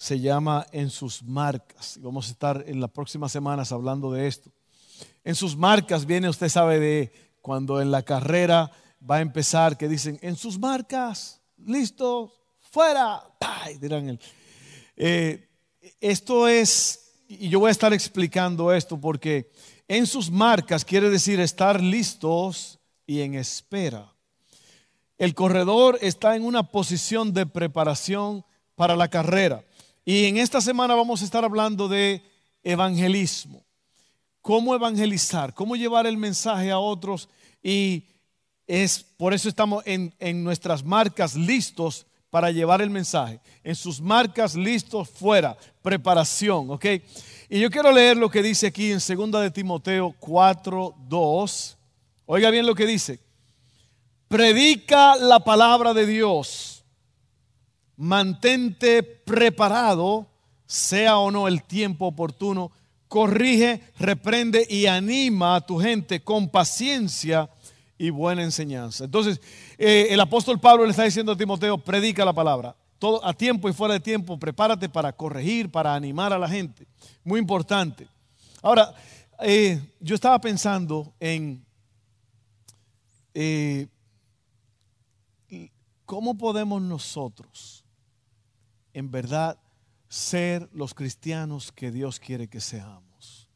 se llama En sus marcas. Vamos a estar en las próximas semanas hablando de esto. En sus marcas viene, usted sabe, de cuando en la carrera va a empezar, que dicen, en sus marcas, listo, fuera, ¡Pay! dirán él. Eh, esto es, y yo voy a estar explicando esto porque en sus marcas quiere decir estar listos y en espera. El corredor está en una posición de preparación para la carrera. Y en esta semana vamos a estar hablando de evangelismo. Cómo evangelizar, cómo llevar el mensaje a otros. Y es por eso estamos en, en nuestras marcas listos para llevar el mensaje. En sus marcas listos fuera, preparación, ¿ok? Y yo quiero leer lo que dice aquí en 2 de Timoteo 4, 2. Oiga bien lo que dice predica la palabra de Dios, mantente preparado, sea o no el tiempo oportuno, corrige, reprende y anima a tu gente con paciencia y buena enseñanza. Entonces, eh, el apóstol Pablo le está diciendo a Timoteo, predica la palabra. Todo a tiempo y fuera de tiempo, prepárate para corregir, para animar a la gente. Muy importante. Ahora, eh, yo estaba pensando en eh, ¿cómo podemos nosotros en verdad ser los cristianos que Dios quiere que seamos?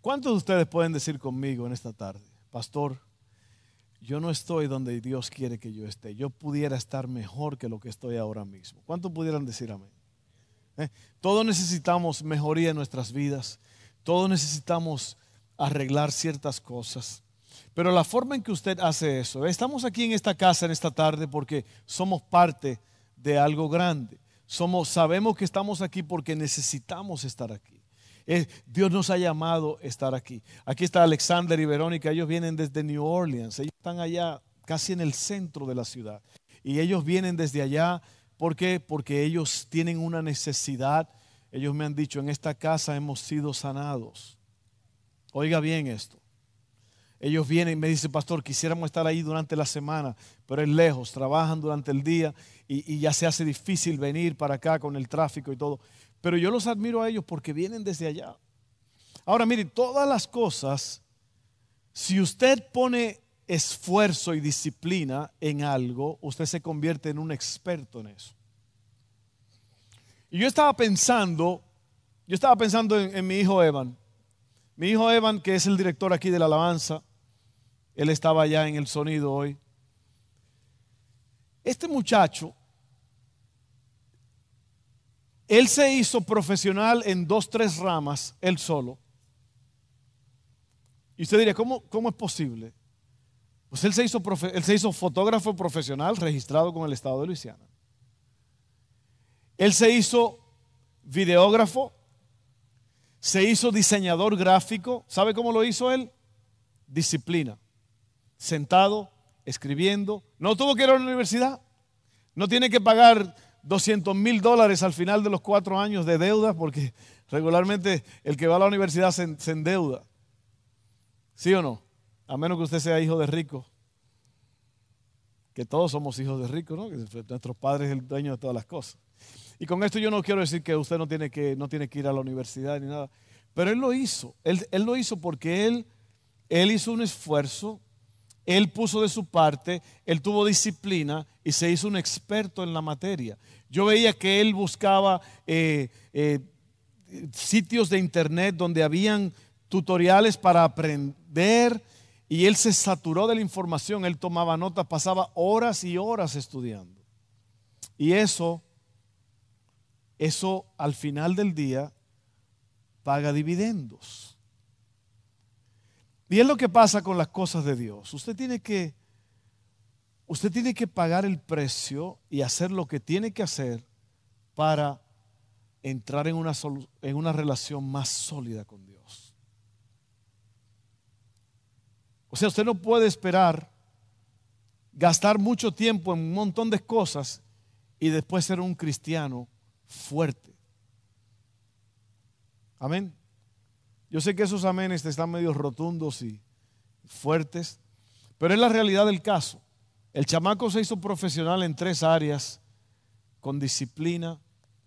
¿Cuántos de ustedes pueden decir conmigo en esta tarde, pastor, yo no estoy donde Dios quiere que yo esté, yo pudiera estar mejor que lo que estoy ahora mismo? ¿Cuántos pudieran decir amén? ¿Eh? Todos necesitamos mejoría en nuestras vidas, todos necesitamos arreglar ciertas cosas. Pero la forma en que usted hace eso, estamos aquí en esta casa en esta tarde porque somos parte de algo grande. Somos, sabemos que estamos aquí porque necesitamos estar aquí. Eh, Dios nos ha llamado a estar aquí. Aquí está Alexander y Verónica, ellos vienen desde New Orleans, ellos están allá casi en el centro de la ciudad. Y ellos vienen desde allá, ¿por qué? Porque ellos tienen una necesidad. Ellos me han dicho, en esta casa hemos sido sanados. Oiga bien esto. Ellos vienen y me dicen, pastor, quisiéramos estar ahí durante la semana, pero es lejos, trabajan durante el día y, ya se hace difícil venir para acá con el tráfico y todo. Pero yo los admiro a ellos porque vienen desde allá. Ahora, mire, todas las cosas, si usted pone esfuerzo y disciplina en algo, usted se convierte en un experto en eso. Y yo estaba pensando, yo estaba pensando en mi hijo Evan. Mi hijo Evan, que es el director aquí de la alabanza, él estaba allá en el sonido hoy. Este muchacho, él se hizo profesional en dos, tres ramas, él solo. Y usted diría, ¿cómo, cómo es posible? Pues él se, hizo él se hizo fotógrafo profesional registrado con el Estado de Luisiana. Él se hizo videógrafo, se hizo diseñador gráfico. ¿Sabe cómo lo hizo él? Disciplina sentado, escribiendo. No tuvo que ir a la universidad. No tiene que pagar 200 mil dólares al final de los cuatro años de deuda, porque regularmente el que va a la universidad se, endeuda. ¿Sí o no? A menos que usted sea hijo de rico. Que todos somos hijos de ricos, ¿no? Que nuestro padre es el dueño de todas las cosas. Y con esto yo no quiero decir que usted no tiene que, no tiene que ir a la universidad ni nada. Pero él lo hizo. Él, él lo hizo porque él, él hizo un esfuerzo él puso de su parte, él tuvo disciplina y se hizo un experto en la materia. Yo veía que él buscaba eh, eh, sitios de internet donde habían tutoriales para aprender y él se saturó de la información, él tomaba notas, pasaba horas y horas estudiando. Y eso, eso al final del día paga dividendos. Y lo que pasa con las cosas de Dios. Usted tiene que usted tiene que pagar el precio y hacer lo que tiene que hacer para entrar en una, en una relación más sólida con Dios. O sea, usted no puede esperar gastar mucho tiempo en un montón de cosas y después ser un cristiano fuerte. Amén. Yo sé que esos amenes están medio rotundos y fuertes, pero es la realidad del caso. El chamaco se hizo profesional en tres áreas, con disciplina,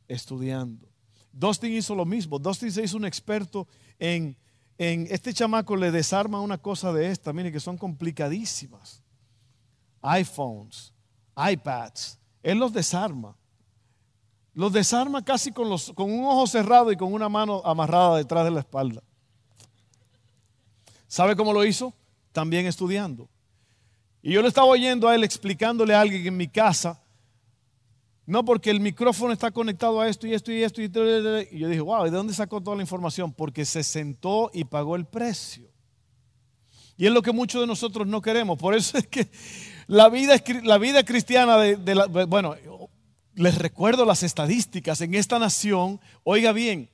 estudiando. Dustin hizo lo mismo. Dustin se hizo un experto en, en este chamaco le desarma una cosa de esta, mire que son complicadísimas. iPhones, iPads, él los desarma. Los desarma casi con, los, con un ojo cerrado y con una mano amarrada detrás de la espalda. ¿Sabe cómo lo hizo? También estudiando. Y yo le estaba oyendo a él explicándole a alguien en mi casa, no porque el micrófono está conectado a esto y esto y esto. Y, y yo dije, wow, ¿de dónde sacó toda la información? Porque se sentó y pagó el precio. Y es lo que muchos de nosotros no queremos. Por eso es que la vida, la vida cristiana de, la, bueno, les recuerdo las estadísticas en esta nación, oiga bien,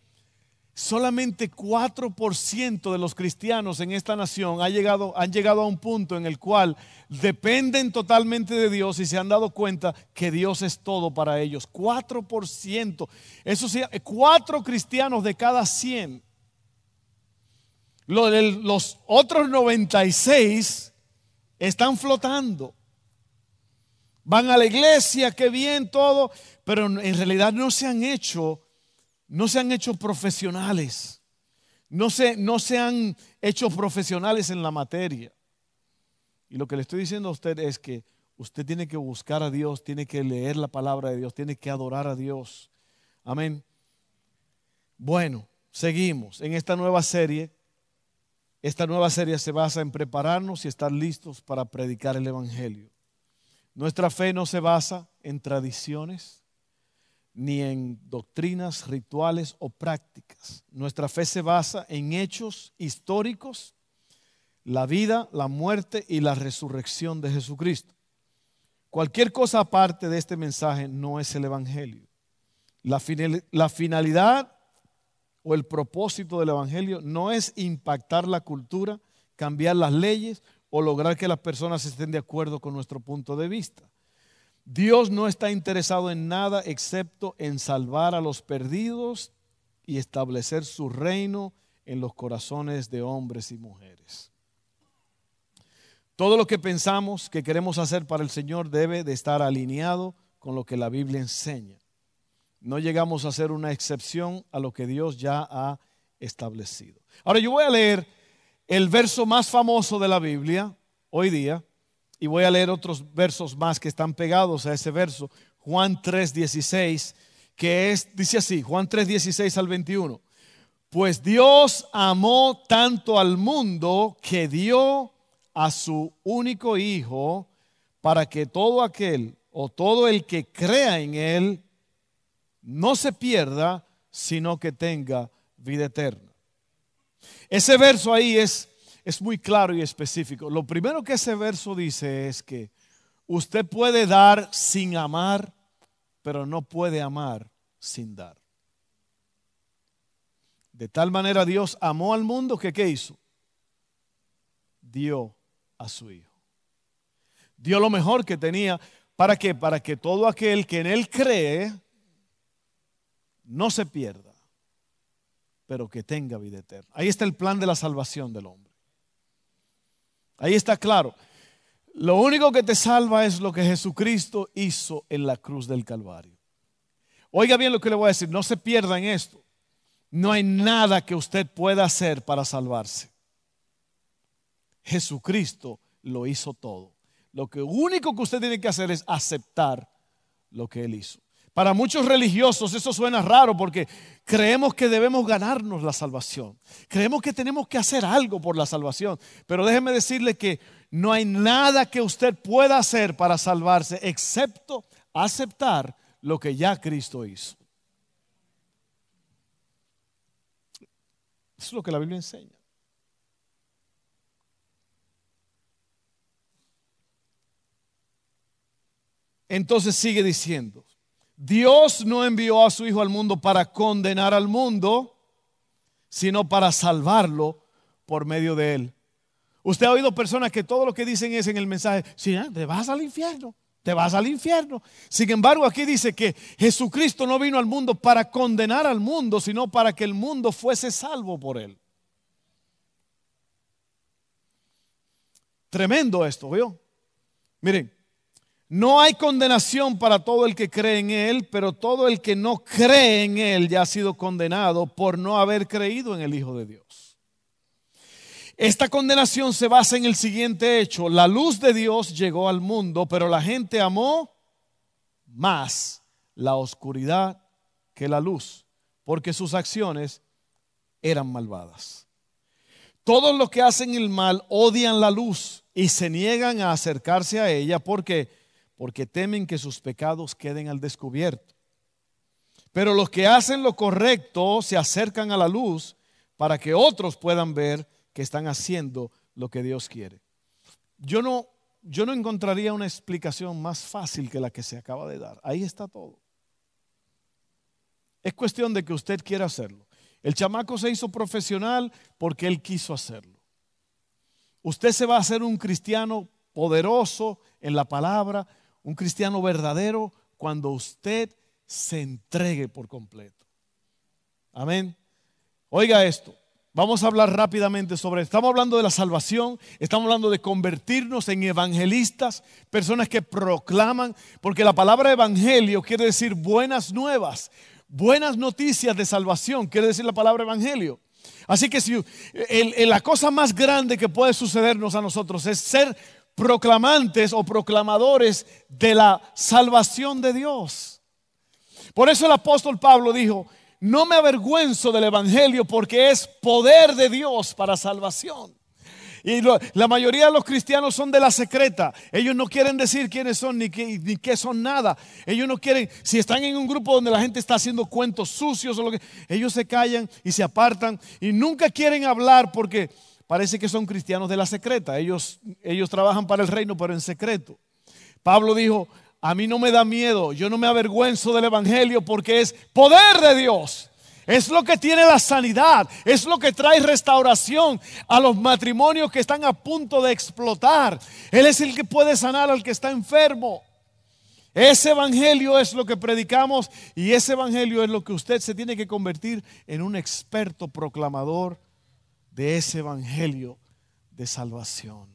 solamente 4% de los cristianos en esta nación han llegado, han llegado a un punto en el cual dependen totalmente de Dios y se han dado cuenta que Dios es todo para ellos. 4%. Eso sí, 4 cristianos de cada 100. Los otros 96 están flotando. Van a la iglesia, qué bien todo, pero en realidad no se han hecho no se han hecho profesionales, no se, no se han hecho profesionales en la materia. Y lo que le estoy diciendo a usted es que usted tiene que buscar a Dios, tiene que leer la palabra de Dios, tiene que adorar a Dios. Amén. Bueno, seguimos en esta nueva serie. Esta nueva serie se basa en prepararnos y estar listos para predicar el Evangelio. Nuestra fe no se basa en tradiciones, ni en doctrinas, rituales o prácticas. Nuestra fe se basa en hechos históricos, la vida, la muerte y la resurrección de Jesucristo. Cualquier cosa aparte de este mensaje no es el Evangelio. La, finalidad o el propósito del Evangelio no es impactar la cultura, cambiar las leyes o lograr que las personas estén de acuerdo con nuestro punto de vista. Dios no está interesado en nada excepto en salvar a los perdidos y establecer su reino en los corazones de hombres y mujeres. Todo lo que pensamos que queremos hacer para el Señor debe de estar alineado con lo que la Biblia enseña. No llegamos a ser una excepción a lo que Dios ya ha establecido. Ahora yo voy a leer el verso más famoso de la Biblia hoy día, y voy a leer otros versos más que están pegados a ese verso. Juan 3:16, que es, dice así, Juan 3:16 al 21. Pues Dios amó tanto al mundo que dio a su único Hijo para que todo aquel o todo el que crea en Él no se pierda, sino que tenga vida eterna. Ese verso ahí es es muy claro y específico. Lo primero que ese verso dice es que usted puede dar sin amar, pero no puede amar sin dar. De tal manera Dios amó al mundo que ¿qué hizo? Dio a su Hijo. Dio lo mejor que tenía. ¿Para qué? Para que todo aquel que en Él cree no se pierda, pero que tenga vida eterna. Ahí está el plan de la salvación del hombre. Ahí está claro. Lo único que te salva es lo que Jesucristo hizo en la cruz del Calvario. Oiga bien lo que le voy a decir, no se pierda en esto. No hay nada que usted pueda hacer para salvarse. Jesucristo lo hizo todo. Lo único que usted tiene que hacer es aceptar lo que Él hizo. Para muchos religiosos eso suena raro porque creemos que debemos ganarnos la salvación. Creemos que tenemos que hacer algo por la salvación. Pero déjeme decirle que no hay nada que usted pueda hacer para salvarse excepto aceptar lo que ya Cristo hizo. Eso es lo que la Biblia enseña. Entonces sigue diciendo, Dios no envió a su Hijo al mundo para condenar al mundo, sino para salvarlo por medio de él. Usted ha oído personas que todo lo que dicen es en el mensaje, sí, ¿eh? te vas al infierno, te vas al infierno. Sin embargo, aquí dice que Jesucristo no vino al mundo para condenar al mundo, sino para que el mundo fuese salvo por él. Tremendo esto, ¿vio? Miren, no hay condenación para todo el que cree en Él, pero todo el que no cree en Él ya ha sido condenado por no haber creído en el Hijo de Dios. Esta condenación se basa en el siguiente hecho. La luz de Dios llegó al mundo, pero la gente amó más la oscuridad que la luz, porque sus acciones eran malvadas. Todos los que hacen el mal odian la luz y se niegan a acercarse a ella porque porque temen que sus pecados queden al descubierto. Pero los que hacen lo correcto se acercan a la luz para que otros puedan ver que están haciendo lo que Dios quiere. Yo no, yo no encontraría una explicación más fácil que la que se acaba de dar. Ahí está todo. Es cuestión de que usted quiera hacerlo. El chamaco se hizo profesional porque él quiso hacerlo. Usted se va a hacer un cristiano poderoso en la palabra un cristiano verdadero cuando usted se entregue por completo. Amén. Oiga esto. Vamos a hablar rápidamente sobre. Estamos hablando de la salvación, estamos hablando de convertirnos en evangelistas, personas que proclaman, porque la palabra evangelio quiere decir buenas nuevas, buenas noticias de salvación, quiere decir la palabra evangelio. Así que si la cosa más grande que puede sucedernos a nosotros es ser proclamantes o proclamadores de la salvación de Dios. Por eso el apóstol Pablo dijo, no me avergüenzo del Evangelio porque es poder de Dios para salvación. Y la mayoría de los cristianos son de la secreta. Ellos no quieren decir quiénes son ni qué, ni qué son nada. Ellos no quieren, si están en un grupo donde la gente está haciendo cuentos sucios o lo que, ellos se callan y se apartan y nunca quieren hablar porque parece que son cristianos de la secreta. Ellos, ellos trabajan para el reino, pero en secreto. Pablo dijo, a mí no me da miedo, yo no me avergüenzo del Evangelio porque es poder de Dios. Es lo que tiene la sanidad, es lo que trae restauración a los matrimonios que están a punto de explotar. Él es el que puede sanar al que está enfermo. Ese evangelio es lo que predicamos y ese evangelio es lo que usted se tiene que convertir en un experto proclamador de ese evangelio de salvación.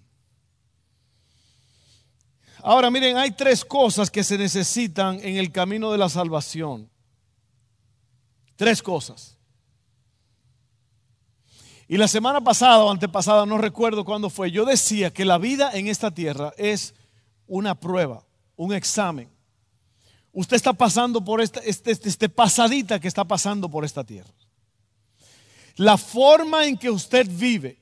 Ahora miren, hay tres cosas que se necesitan en el camino de la salvación. Tres cosas. Y la semana pasada o antepasada, no recuerdo cuándo fue, yo decía que la vida en esta tierra es una prueba, un examen. Usted está pasando por esta este, este, este pasadita que está pasando por esta tierra. La forma en que usted vive,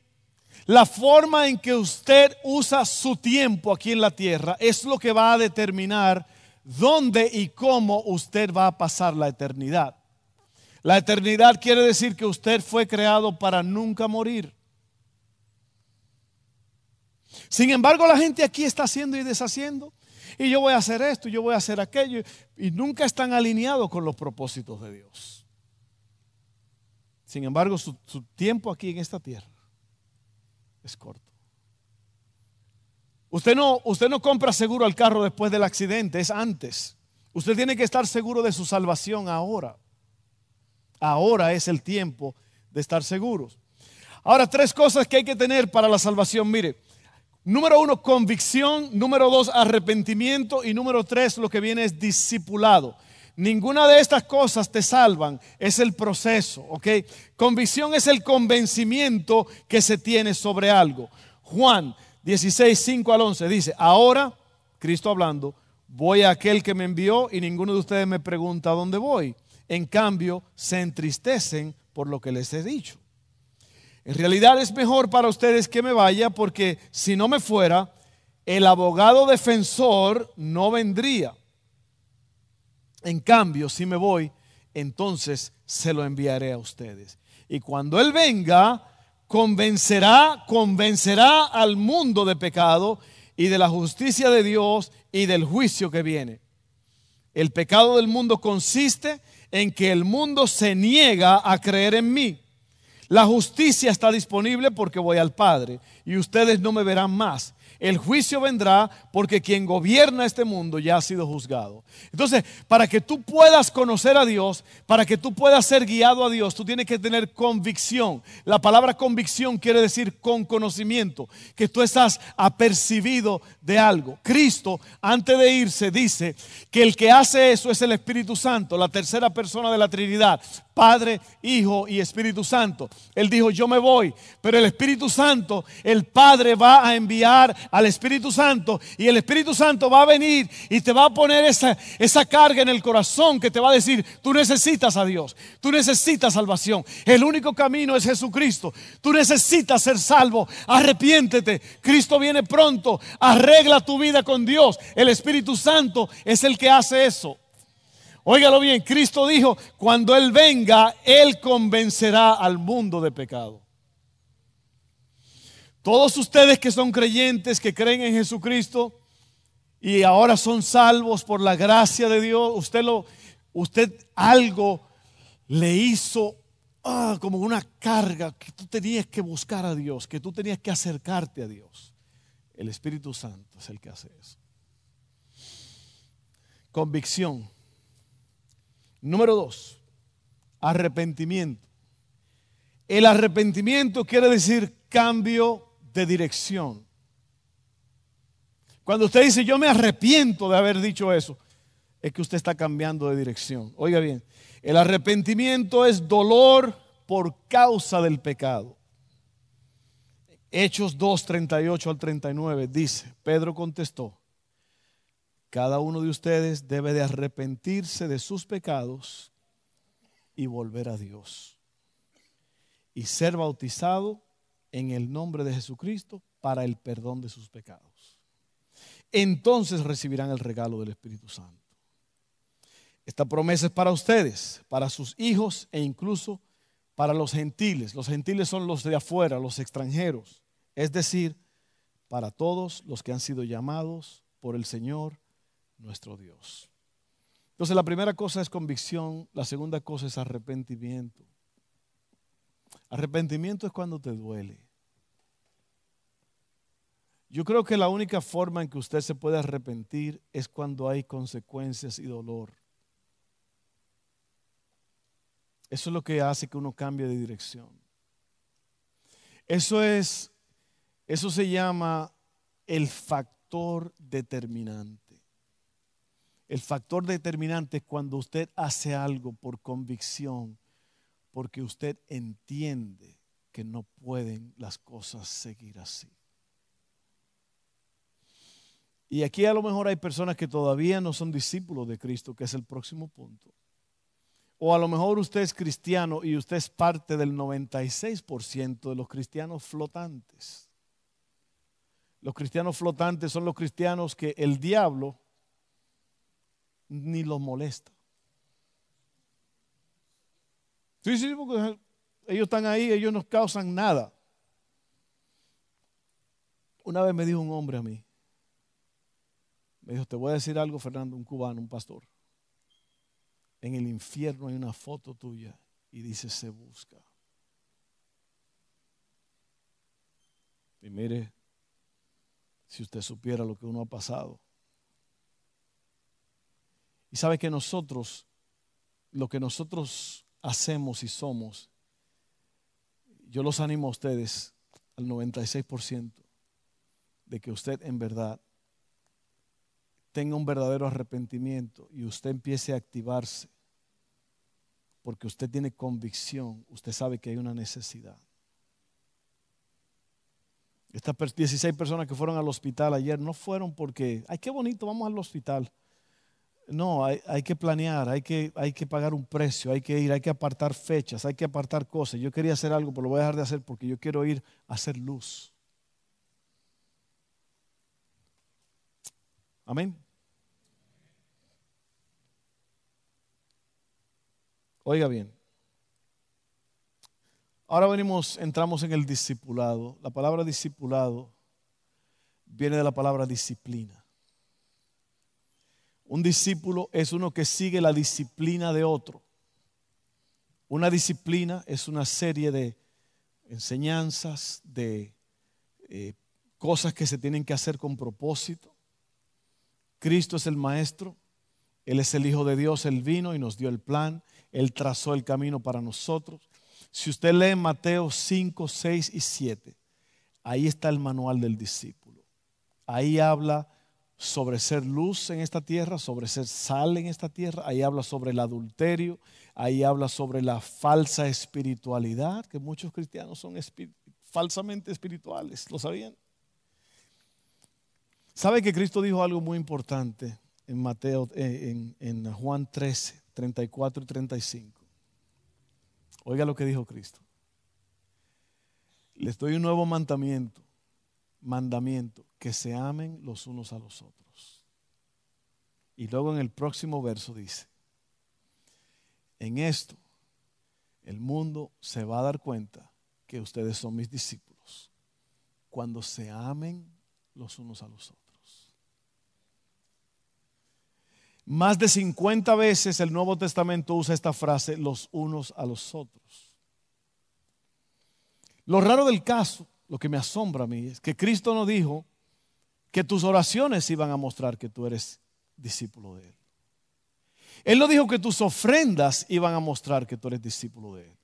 la forma en que usted usa su tiempo aquí en la tierra es lo que va a determinar dónde y cómo usted va a pasar la eternidad. La eternidad quiere decir que usted fue creado para nunca morir. Sin embargo, la gente aquí está haciendo y deshaciendo. Y yo voy a hacer esto, yo voy a hacer aquello. Y nunca están alineados con los propósitos de Dios. Sin embargo, su, tiempo aquí en esta tierra es corto. Usted no, usted no compra seguro al carro después del accidente, es antes. Usted tiene que estar seguro de su salvación ahora. Ahora es el tiempo de estar seguros. Ahora, tres cosas que hay que tener para la salvación. Mire, número uno, convicción. Número dos, arrepentimiento. Y número tres, lo que viene es discipulado. Ninguna de estas cosas te salvan, es el proceso, ¿ok? Convicción es el convencimiento que se tiene sobre algo. Juan 16, 5 al 11 dice, ahora, Cristo hablando, voy a aquel que me envió y ninguno de ustedes me pregunta dónde voy. En cambio, se entristecen por lo que les he dicho. En realidad es mejor para ustedes que me vaya porque si no me fuera, el abogado defensor no vendría en cambio, si me voy, entonces se lo enviaré a ustedes. Y cuando Él venga, convencerá, convencerá al mundo de pecado y de la justicia de Dios y del juicio que viene. El pecado del mundo consiste en que el mundo se niega a creer en mí. La justicia está disponible porque voy al Padre y ustedes no me verán más. El juicio vendrá porque quien gobierna este mundo ya ha sido juzgado. Entonces, para que tú puedas conocer a Dios, para que tú puedas ser guiado a Dios, tú tienes que tener convicción. La palabra convicción quiere decir con conocimiento, que tú estás apercibido de algo. Cristo, antes de irse, dice que el que hace eso es el Espíritu Santo, la tercera persona de la Trinidad. Padre, Hijo y Espíritu Santo. Él dijo, yo me voy, pero el Espíritu Santo, el Padre va a enviar al Espíritu Santo y el Espíritu Santo va a venir y te va a poner esa, esa carga en el corazón que te va a decir, tú necesitas a Dios, tú necesitas salvación. El único camino es Jesucristo. Tú necesitas ser salvo. Arrepiéntete. Cristo viene pronto. Arregla tu vida con Dios. El Espíritu Santo es el que hace eso. Óigalo bien, Cristo dijo, cuando Él venga, Él convencerá al mundo de pecado. Todos ustedes que son creyentes, que creen en Jesucristo y ahora son salvos por la gracia de Dios, usted, lo, usted algo le hizo ah, como una carga que tú tenías que buscar a Dios, que tú tenías que acercarte a Dios. El Espíritu Santo es el que hace eso. Convicción. Número dos, arrepentimiento. El arrepentimiento quiere decir cambio de dirección. Cuando usted dice, yo me arrepiento de haber dicho eso, es que usted está cambiando de dirección. Oiga bien, el arrepentimiento es dolor por causa del pecado. Hechos 2, 38 al 39 dice, Pedro contestó, cada uno de ustedes debe de arrepentirse de sus pecados y volver a Dios. Y ser bautizado en el nombre de Jesucristo para el perdón de sus pecados. Entonces recibirán el regalo del Espíritu Santo. Esta promesa es para ustedes, para sus hijos e incluso para los gentiles. Los gentiles son los de afuera, los extranjeros. Es decir, para todos los que han sido llamados por el Señor nuestro Dios. Entonces la primera cosa es convicción, la segunda cosa es arrepentimiento. Arrepentimiento es cuando te duele. Yo creo que la única forma en que usted se puede arrepentir es cuando hay consecuencias y dolor. Eso es lo que hace que uno cambie de dirección. Eso es, eso se llama el factor determinante. El factor determinante es cuando usted hace algo por convicción, porque usted entiende que no pueden las cosas seguir así. Y aquí a lo mejor hay personas que todavía no son discípulos de Cristo, que es el próximo punto. O a lo mejor usted es cristiano y usted es parte del 96% de los cristianos flotantes. Los cristianos flotantes son los cristianos que el diablo ni los molesta. Sí, sí, porque ellos están ahí, ellos no causan nada. Una vez me dijo un hombre a mí, me dijo, te voy a decir algo, Fernando, un cubano, un pastor. En el infierno hay una foto tuya y dice, se busca. Y mire, si usted supiera lo que uno ha pasado. Y sabe que nosotros, lo que nosotros hacemos y somos, yo los animo a ustedes al 96% de que usted en verdad tenga un verdadero arrepentimiento y usted empiece a activarse, porque usted tiene convicción, usted sabe que hay una necesidad. Estas 16 personas que fueron al hospital ayer no fueron porque, ay, qué bonito, vamos al hospital. No, hay, que planear, hay que, hay que pagar un precio, hay que ir, hay que apartar fechas, hay que apartar cosas. Yo quería hacer algo, pero lo voy a dejar de hacer porque yo quiero ir a hacer luz. Amén. Oiga bien. Ahora venimos, entramos en el discipulado. La palabra discipulado viene de la palabra disciplina. Un discípulo es uno que sigue la disciplina de otro. Una disciplina es una serie de enseñanzas, de eh, cosas que se tienen que hacer con propósito. Cristo es el Maestro, Él es el Hijo de Dios, Él vino y nos dio el plan, Él trazó el camino para nosotros. Si usted lee Mateo 5, 6 y 7, ahí está el manual del discípulo. Ahí habla sobre ser luz en esta tierra, sobre ser sal en esta tierra, ahí habla sobre el adulterio, ahí habla sobre la falsa espiritualidad, que muchos cristianos son falsamente espirituales, ¿lo sabían? ¿Sabe que Cristo dijo algo muy importante en Mateo, eh, en, en Juan 13, 34 y 35? Oiga lo que dijo Cristo. Les doy un nuevo mandamiento, mandamiento, que se amen los unos a los otros. Y luego en el próximo verso dice, en esto el mundo se va a dar cuenta que ustedes son mis discípulos cuando se amen los unos a los otros. Más de 50 veces el Nuevo Testamento usa esta frase, los unos a los otros. Lo raro del caso, lo que me asombra a mí, es que Cristo no dijo que tus oraciones iban a mostrar que tú eres discípulo de Él. Él no dijo que tus ofrendas iban a mostrar que tú eres discípulo de Él.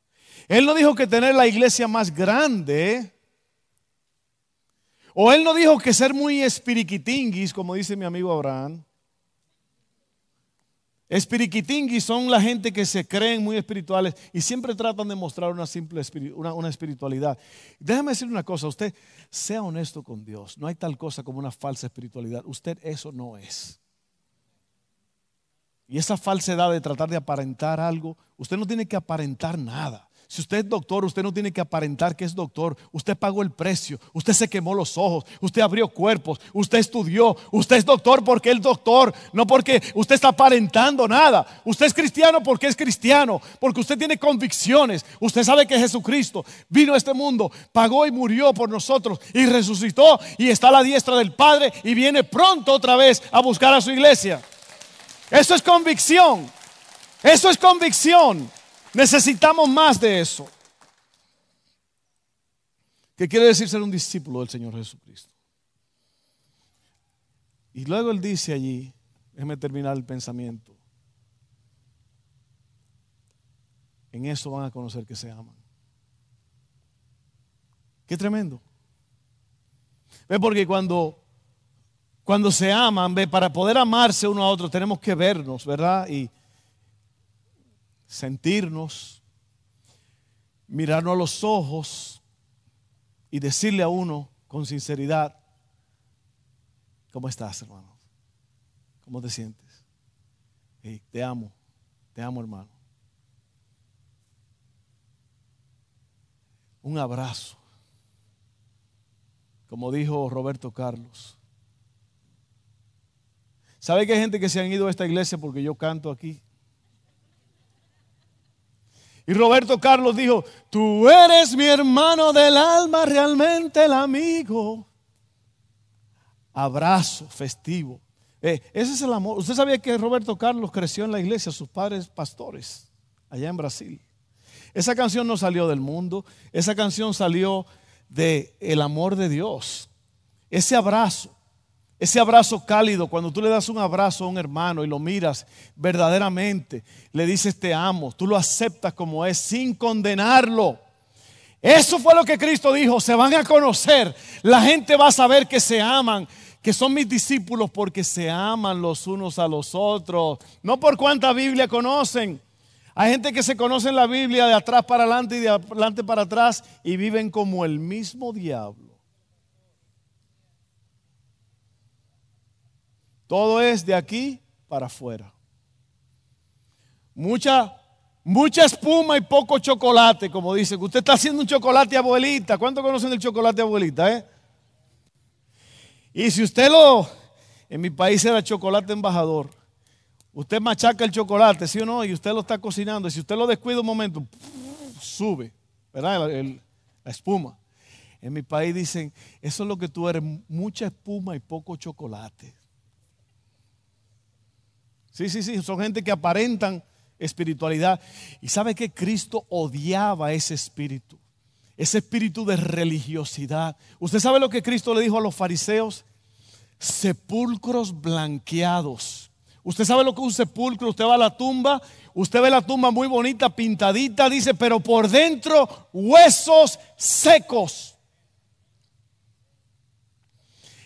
Él no dijo que tener la iglesia más grande. O Él no dijo que ser muy espiriquitinguis, como dice mi amigo Abraham. Espiriquitingui son la gente que se creen muy espirituales y siempre tratan de mostrar una simple una, espiritualidad. Déjame decir una cosa, usted sea honesto con Dios. No hay tal cosa como una falsa espiritualidad. Usted eso no es. Y esa falsedad de tratar de aparentar algo, usted no tiene que aparentar nada. Si usted es doctor, usted no tiene que aparentar que es doctor. Usted pagó el precio, usted se quemó los ojos, usted abrió cuerpos, usted estudió. Usted es doctor porque es doctor, no porque usted está aparentando nada. Usted es cristiano porque es cristiano, porque usted tiene convicciones. Usted sabe que Jesucristo vino a este mundo, pagó y murió por nosotros y resucitó y está a la diestra del Padre y viene pronto otra vez a buscar a su iglesia. Eso es convicción. Eso es convicción. Necesitamos más de eso. ¿Qué quiere decir ser un discípulo del Señor Jesucristo? Y luego él dice allí, déjeme terminar el pensamiento. En eso van a conocer que se aman. Qué tremendo. Ve porque cuando cuando se aman, ve, para poder amarse uno a otro tenemos que vernos, ¿verdad? Y sentirnos, mirarnos a los ojos y decirle a uno con sinceridad, ¿cómo estás, hermano? ¿Cómo te sientes? te amo, te amo, hermano. Un abrazo. Como dijo Roberto Carlos. ¿Sabe que hay gente que se han ido a esta iglesia porque yo canto aquí? Y Roberto Carlos dijo, tú eres mi hermano del alma, realmente el amigo. Abrazo festivo. Eh, ese es el amor. Usted sabía que Roberto Carlos creció en la iglesia, sus padres pastores, allá en Brasil. Esa canción no salió del mundo, esa canción salió de el amor de Dios. Ese abrazo ese abrazo cálido, cuando tú le das un abrazo a un hermano y lo miras verdaderamente, le dices te amo, tú lo aceptas como es sin condenarlo. Eso fue lo que Cristo dijo, se van a conocer, la gente va a saber que se aman, que son mis discípulos porque se aman los unos a los otros, no por cuánta Biblia conocen. Hay gente que se conoce en la Biblia de atrás para adelante y de adelante para atrás y viven como el mismo diablo. Todo es de aquí para afuera. Mucha, mucha espuma y poco chocolate, como dice. Usted está haciendo un chocolate abuelita. ¿Cuánto conocen el chocolate abuelita? Eh? Y si usted lo, en mi país era chocolate embajador. Usted machaca el chocolate, ¿sí o no? Y usted lo está cocinando. Y si usted lo descuida un momento, sube, ¿verdad? la espuma. En mi país dicen, eso es lo que tú eres, mucha espuma y poco chocolate. Sí, sí, sí, son gente que aparentan espiritualidad. Y sabe que Cristo odiaba ese espíritu, ese espíritu de religiosidad. ¿Usted sabe lo que Cristo le dijo a los fariseos? Sepulcros blanqueados. Usted sabe lo que es un sepulcro, usted va a la tumba, usted ve la tumba muy bonita, pintadita, dice, pero por dentro huesos secos.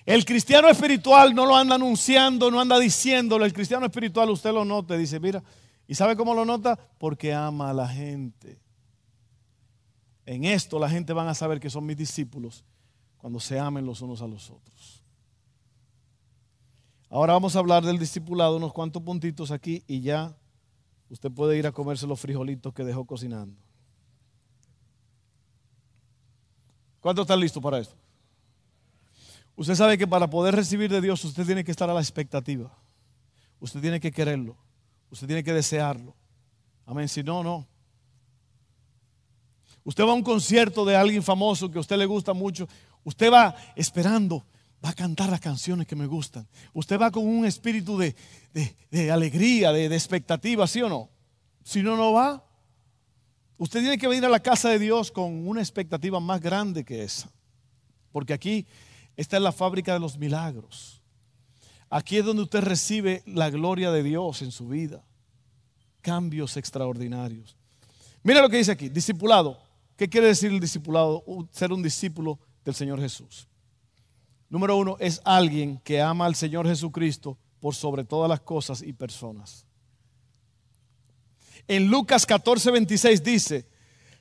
El cristiano espiritual no lo anda anunciando, no anda diciéndolo. El cristiano espiritual usted lo nota, dice, mira, ¿y sabe cómo lo nota? Porque ama a la gente. En esto la gente van a saber que son mis discípulos cuando se amen los unos a los otros. Ahora vamos a hablar del discipulado, unos cuantos puntitos aquí y ya usted puede ir a comerse los frijolitos que dejó cocinando. ¿Cuántos están listos para esto? Usted sabe que para poder recibir de Dios usted tiene que estar a la expectativa. Usted tiene que quererlo. Usted tiene que desearlo. Amén. Si no, no. Usted va a un concierto de alguien famoso que a usted le gusta mucho. Usted va esperando, va a cantar las canciones que me gustan. Usted va con un espíritu de, alegría, de, de expectativa, ¿sí o no? Si no, no va. Usted tiene que venir a la casa de Dios con una expectativa más grande que esa. Porque aquí esta es la fábrica de los milagros. Aquí es donde usted recibe la gloria de Dios en su vida. Cambios extraordinarios. Mira lo que dice aquí, discipulado. ¿Qué quiere decir el discipulado? Ser un discípulo del Señor Jesús. Número uno, es alguien que ama al Señor Jesucristo por sobre todas las cosas y personas. En Lucas 14, 26 dice,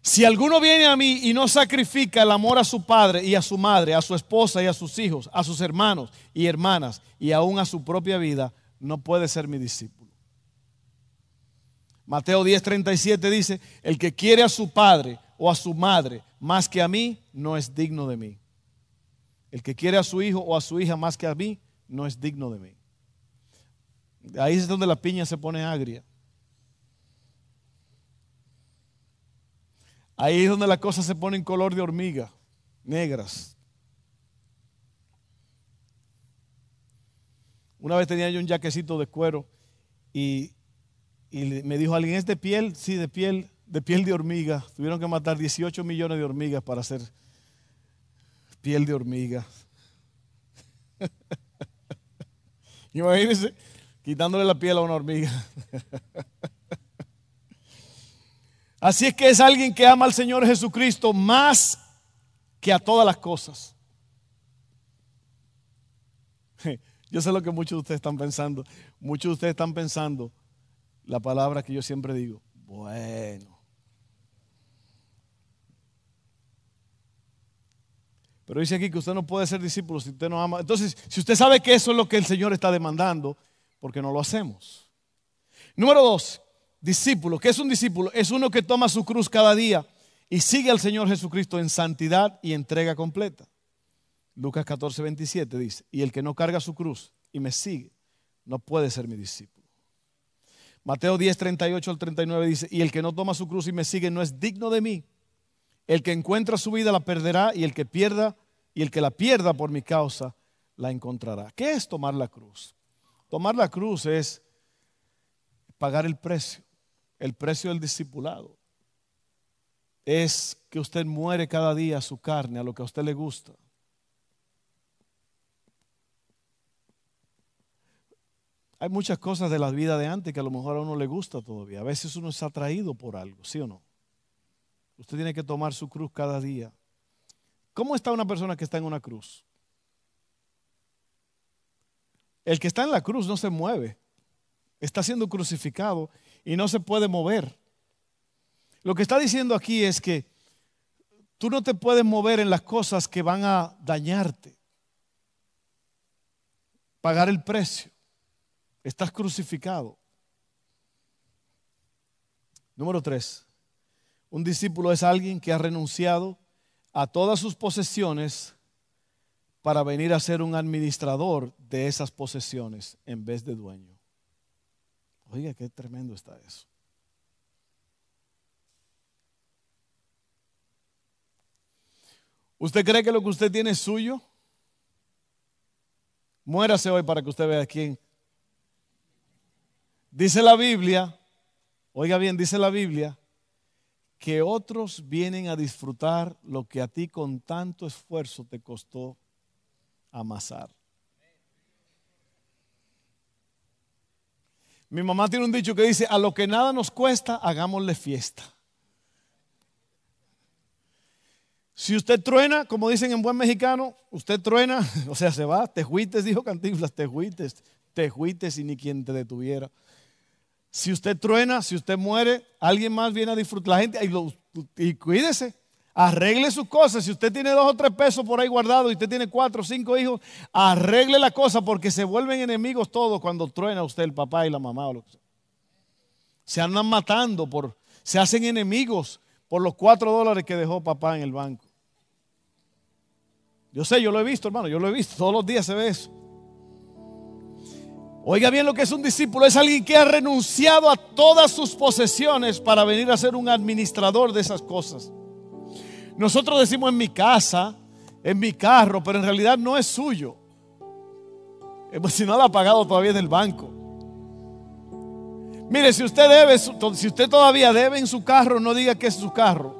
si alguno viene a mí y no sacrifica el amor a su padre y a su madre, a su esposa y a sus hijos, a sus hermanos y hermanas y aún a su propia vida, no puede ser mi discípulo. Mateo 10:37 dice, el que quiere a su padre o a su madre más que a mí, no es digno de mí. El que quiere a su hijo o a su hija más que a mí, no es digno de mí. Ahí es donde la piña se pone agria. Ahí es donde las cosas se ponen color de hormiga, negras. Una vez tenía yo un jaquecito de cuero y, me dijo alguien, ¿es de piel? Sí, de piel, de piel de hormiga. Tuvieron que matar 18 millones de hormigas para hacer piel de hormiga. Imagínense quitándole la piel a una hormiga. Así es que es alguien que ama al Señor Jesucristo más que a todas las cosas. Yo sé lo que muchos de ustedes están pensando. Muchos de ustedes están pensando la palabra que yo siempre digo. Bueno. Pero dice aquí que usted no puede ser discípulo si usted no ama. Entonces, si usted sabe que eso es lo que el Señor está demandando, ¿por qué no lo hacemos? Número dos, discípulo. ¿Qué es un discípulo? Es uno que toma su cruz cada día y sigue al Señor Jesucristo en santidad y entrega completa. Lucas 14, 27 dice, y el que no carga su cruz y me sigue, no puede ser mi discípulo. Mateo 10, 38 al 39 dice, y el que no toma su cruz y me sigue no es digno de mí. El que encuentra su vida la perderá y el que pierda y el que la pierda por mi causa la encontrará. ¿Qué es tomar la cruz? Tomar la cruz es pagar el precio el precio del discipulado es que usted muere cada día a su carne, a lo que a usted le gusta. Hay muchas cosas de la vida de antes que a lo mejor a uno le gusta todavía. A veces uno es atraído por algo, ¿sí o no? Usted tiene que tomar su cruz cada día. ¿Cómo está una persona que está en una cruz? El que está en la cruz no se mueve. Está siendo crucificado y no se puede mover. Lo que está diciendo aquí es que tú no te puedes mover en las cosas que van a dañarte, pagar el precio. Estás crucificado. Número tres, un discípulo es alguien que ha renunciado a todas sus posesiones para venir a ser un administrador de esas posesiones en vez de dueño. Oiga, qué tremendo está eso. ¿Usted cree que lo que usted tiene es suyo? Muérase hoy para que usted vea quién. Dice la Biblia, oiga bien, dice la Biblia, que otros vienen a disfrutar lo que a ti con tanto esfuerzo te costó amasar. Mi mamá tiene un dicho que dice, a lo que nada nos cuesta, hagámosle fiesta. Si usted truena, como dicen en buen mexicano, usted truena, o sea, se va, te juites, dijo Cantinflas, te juites, te juites y ni quien te detuviera. Si usted truena, si usted muere, alguien más viene a disfrutar. La gente, y, cuídese, arregle sus cosas. Si usted tiene dos o tres pesos por ahí guardados y usted tiene cuatro o cinco hijos, arregle la cosa porque se vuelven enemigos todos cuando truena usted el papá y la mamá o lo que sea. Se andan matando, por, se hacen enemigos por los cuatro dólares que dejó papá en el banco. Yo sé, yo lo he visto, hermano, yo lo he visto, todos los días se ve eso. Oiga bien lo que es un discípulo. Es alguien que ha renunciado a todas sus posesiones para venir a ser un administrador de esas cosas. Nosotros decimos en mi casa, en mi carro, pero en realidad no es suyo. Si no lo ha pagado todavía en el banco. Mire, si usted debe, si usted todavía debe en su carro, no diga que es su carro.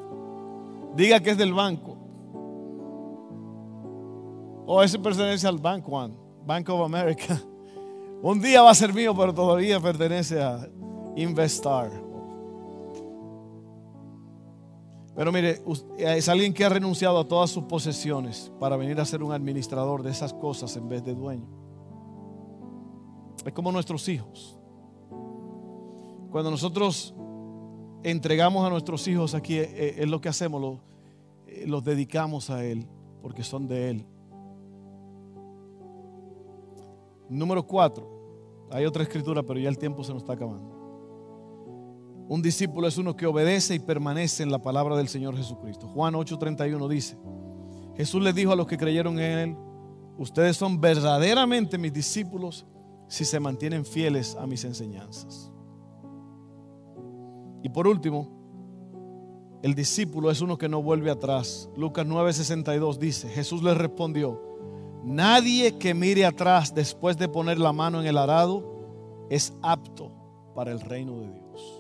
Diga que es del banco. O ese pertenece al banco, Bank of America. Un día va a ser mío, pero todavía pertenece a Investar. Pero mire, es alguien que ha renunciado a todas sus posesiones para venir a ser un administrador de esas cosas en vez de dueño. Es como nuestros hijos. Cuando nosotros entregamos a nuestros hijos aquí, eh, eh, es lo que hacemos, eh, los dedicamos a Él, porque son de Él. Número cuatro. Hay otra escritura, pero ya el tiempo se nos está acabando. Un discípulo es uno que obedece y permanece en la palabra del Señor Jesucristo. Juan 8:31 dice, Jesús les dijo a los que creyeron en Él, ustedes son verdaderamente mis discípulos si se mantienen fieles a mis enseñanzas. Y por último, el discípulo es uno que no vuelve atrás. Lucas 9:62 dice, Jesús les respondió, Nadie que mire atrás después de poner la mano en el arado es apto para el reino de Dios.